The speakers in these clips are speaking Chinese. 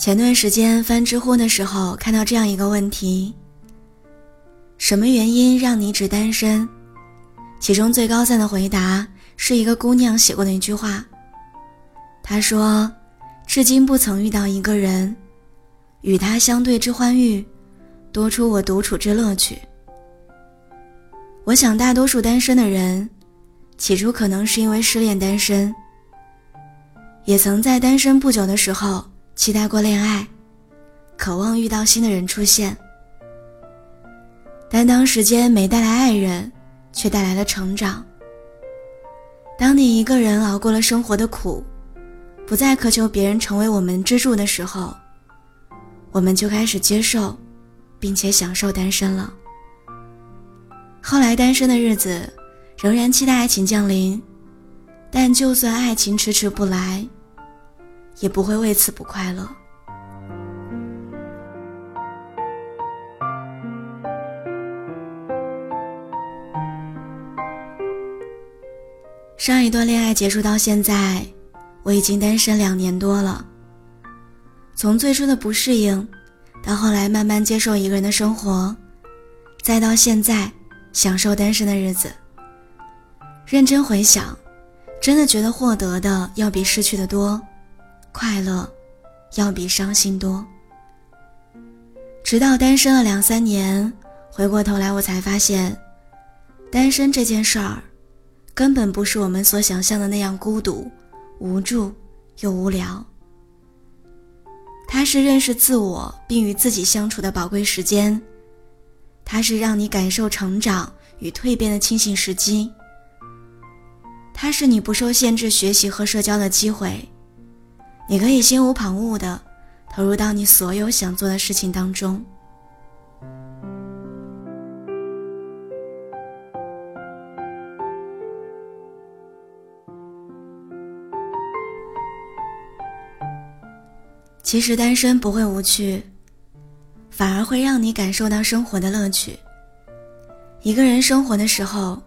前段时间翻知乎的时候，看到这样一个问题：什么原因让你只单身？其中最高赞的回答是一个姑娘写过的一句话。她说：“至今不曾遇到一个人，与他相对之欢愉，多出我独处之乐趣。”我想，大多数单身的人，起初可能是因为失恋单身，也曾在单身不久的时候。期待过恋爱，渴望遇到新的人出现，但当时间没带来爱人，却带来了成长。当你一个人熬过了生活的苦，不再渴求别人成为我们支柱的时候，我们就开始接受，并且享受单身了。后来单身的日子，仍然期待爱情降临，但就算爱情迟迟不来。也不会为此不快乐。上一段恋爱结束到现在，我已经单身两年多了。从最初的不适应，到后来慢慢接受一个人的生活，再到现在享受单身的日子。认真回想，真的觉得获得的要比失去的多。快乐，要比伤心多。直到单身了两三年，回过头来我才发现，单身这件事儿，根本不是我们所想象的那样孤独、无助又无聊。它是认识自我并与自己相处的宝贵时间，它是让你感受成长与蜕变的清醒时机，它是你不受限制学习和社交的机会。你可以心无旁骛的投入到你所有想做的事情当中。其实单身不会无趣，反而会让你感受到生活的乐趣。一个人生活的时候，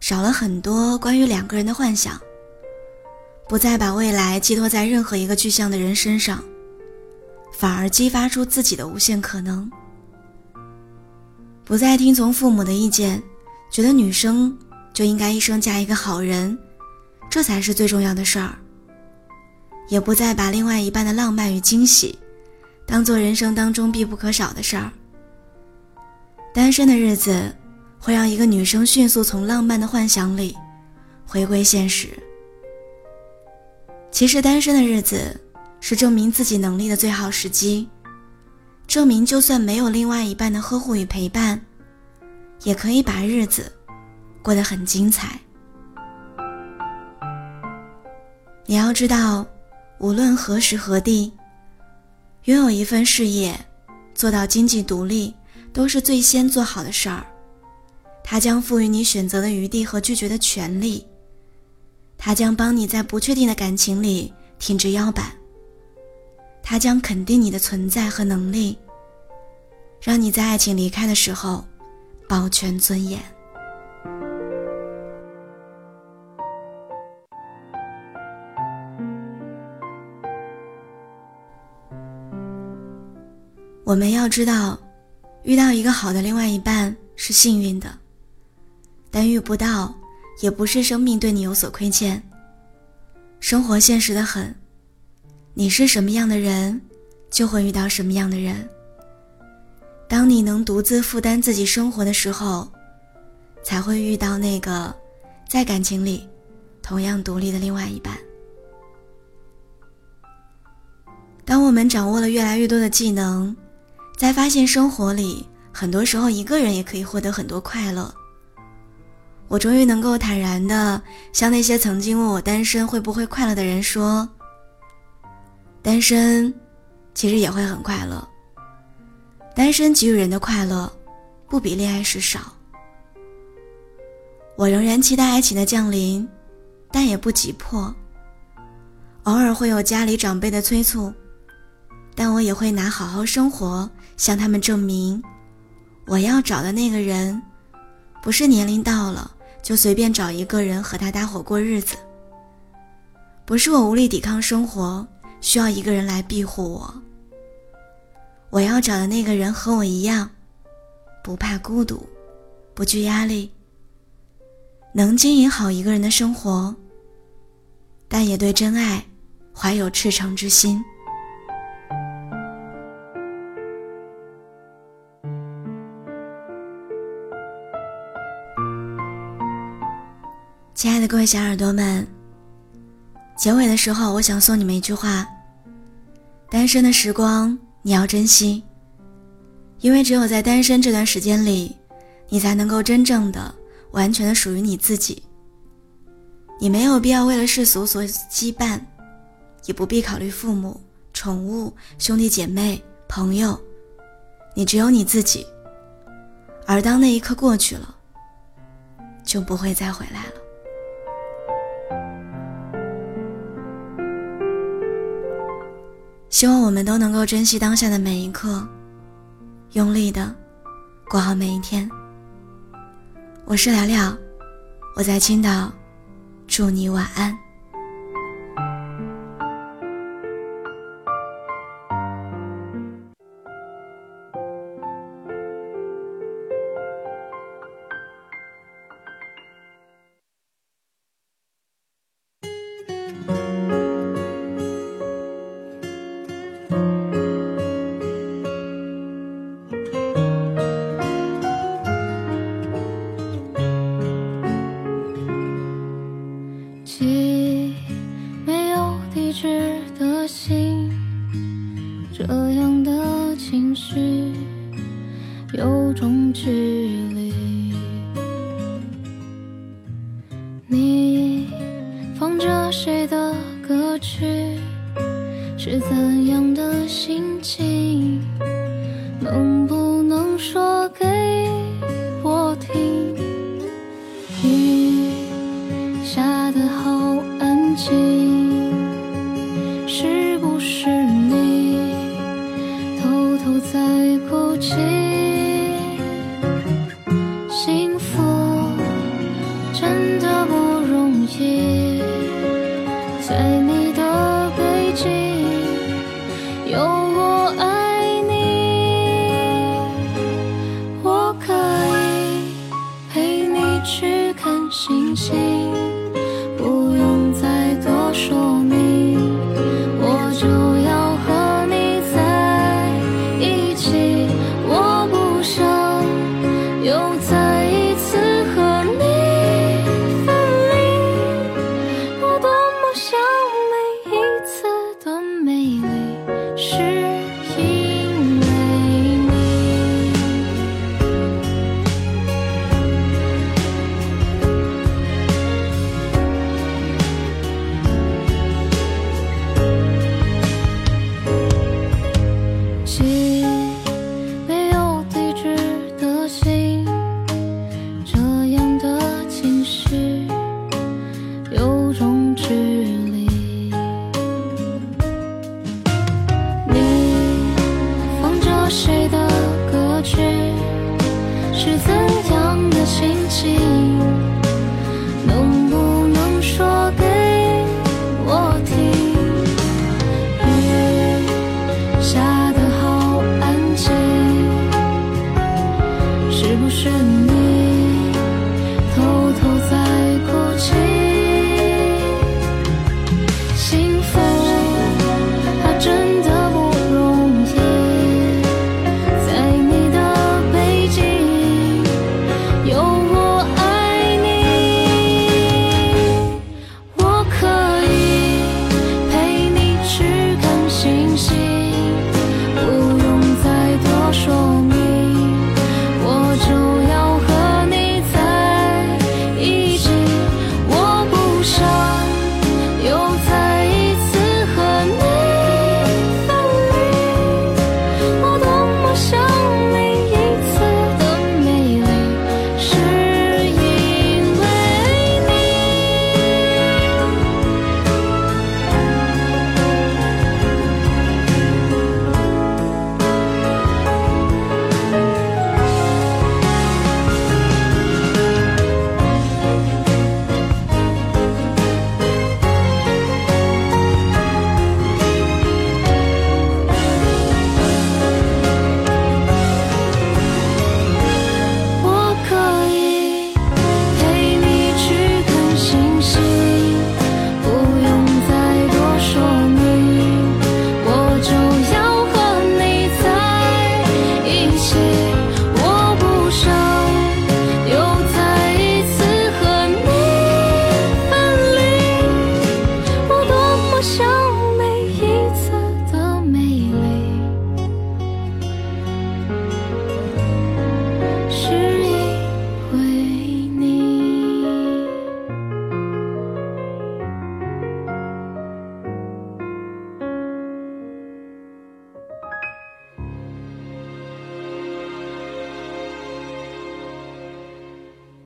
少了很多关于两个人的幻想。不再把未来寄托在任何一个具象的人身上，反而激发出自己的无限可能。不再听从父母的意见，觉得女生就应该一生嫁一个好人，这才是最重要的事儿。也不再把另外一半的浪漫与惊喜，当做人生当中必不可少的事儿。单身的日子，会让一个女生迅速从浪漫的幻想里，回归现实。其实单身的日子是证明自己能力的最好时机，证明就算没有另外一半的呵护与陪伴，也可以把日子过得很精彩。你要知道，无论何时何地，拥有一份事业，做到经济独立，都是最先做好的事儿。它将赋予你选择的余地和拒绝的权利。他将帮你在不确定的感情里挺直腰板。他将肯定你的存在和能力，让你在爱情离开的时候保全尊严。我们要知道，遇到一个好的另外一半是幸运的，但遇不到。也不是生命对你有所亏欠。生活现实的很，你是什么样的人，就会遇到什么样的人。当你能独自负担自己生活的时候，才会遇到那个在感情里同样独立的另外一半。当我们掌握了越来越多的技能，在发现生活里很多时候一个人也可以获得很多快乐。我终于能够坦然的向那些曾经问我单身会不会快乐的人说：单身其实也会很快乐。单身给予人的快乐，不比恋爱时少。我仍然期待爱情的降临，但也不急迫。偶尔会有家里长辈的催促，但我也会拿好好生活向他们证明，我要找的那个人，不是年龄到了。就随便找一个人和他搭伙过日子。不是我无力抵抗生活，需要一个人来庇护我。我要找的那个人和我一样，不怕孤独，不惧压力，能经营好一个人的生活，但也对真爱怀有赤诚之心。亲爱的各位小耳朵们，结尾的时候，我想送你们一句话：单身的时光你要珍惜，因为只有在单身这段时间里，你才能够真正的、完全的属于你自己。你没有必要为了世俗所羁绊，也不必考虑父母、宠物、兄弟姐妹、朋友，你只有你自己。而当那一刻过去了，就不会再回来了。希望我们都能够珍惜当下的每一刻，用力的过好每一天。我是聊聊，我在青岛，祝你晚安。有种距离。你放着谁的歌曲？是怎样的心情？能不能说给我听？雨下得好安静，在哭泣？是你